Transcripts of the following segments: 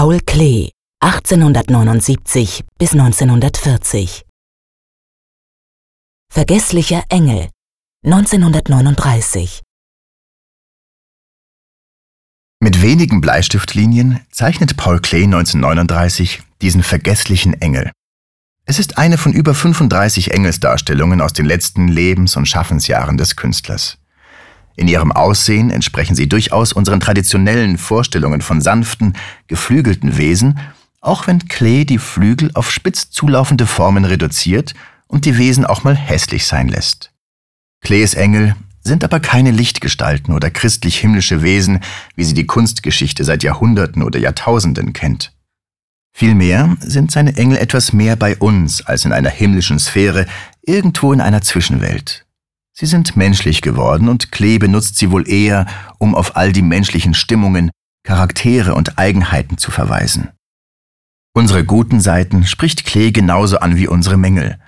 Paul Klee, 1879 bis 1940. Vergesslicher Engel, 1939. Mit wenigen Bleistiftlinien zeichnet Paul Klee 1939 diesen vergesslichen Engel. Es ist eine von über 35 Engelsdarstellungen aus den letzten Lebens- und Schaffensjahren des Künstlers. In ihrem Aussehen entsprechen sie durchaus unseren traditionellen Vorstellungen von sanften, geflügelten Wesen, auch wenn Klee die Flügel auf spitz zulaufende Formen reduziert und die Wesen auch mal hässlich sein lässt. Klees Engel sind aber keine Lichtgestalten oder christlich-himmlische Wesen, wie sie die Kunstgeschichte seit Jahrhunderten oder Jahrtausenden kennt. Vielmehr sind seine Engel etwas mehr bei uns als in einer himmlischen Sphäre, irgendwo in einer Zwischenwelt. Sie sind menschlich geworden und Klee benutzt sie wohl eher, um auf all die menschlichen Stimmungen, Charaktere und Eigenheiten zu verweisen. Unsere guten Seiten spricht Klee genauso an wie unsere Mängel.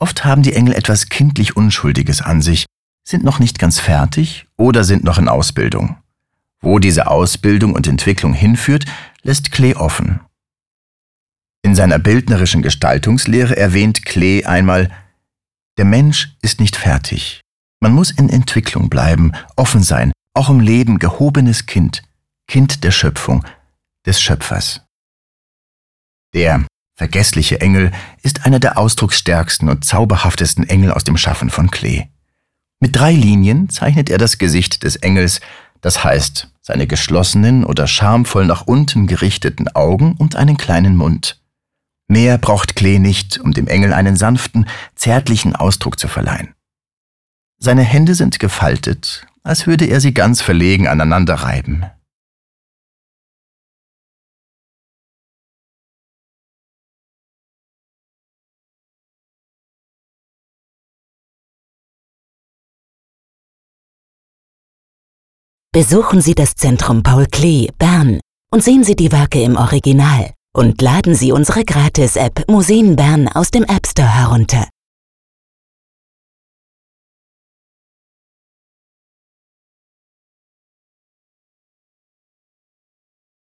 Oft haben die Engel etwas kindlich Unschuldiges an sich, sind noch nicht ganz fertig oder sind noch in Ausbildung. Wo diese Ausbildung und Entwicklung hinführt, lässt Klee offen. In seiner bildnerischen Gestaltungslehre erwähnt Klee einmal, der Mensch ist nicht fertig. Man muss in Entwicklung bleiben, offen sein, auch im Leben gehobenes Kind, Kind der Schöpfung, des Schöpfers. Der vergessliche Engel ist einer der ausdrucksstärksten und zauberhaftesten Engel aus dem Schaffen von Klee. Mit drei Linien zeichnet er das Gesicht des Engels, das heißt seine geschlossenen oder schamvoll nach unten gerichteten Augen und einen kleinen Mund. Mehr braucht Klee nicht, um dem Engel einen sanften, zärtlichen Ausdruck zu verleihen. Seine Hände sind gefaltet, als würde er sie ganz verlegen aneinander reiben. Besuchen Sie das Zentrum Paul Klee, Bern und sehen Sie die Werke im Original und laden Sie unsere Gratis-App Museen Bern aus dem App Store herunter.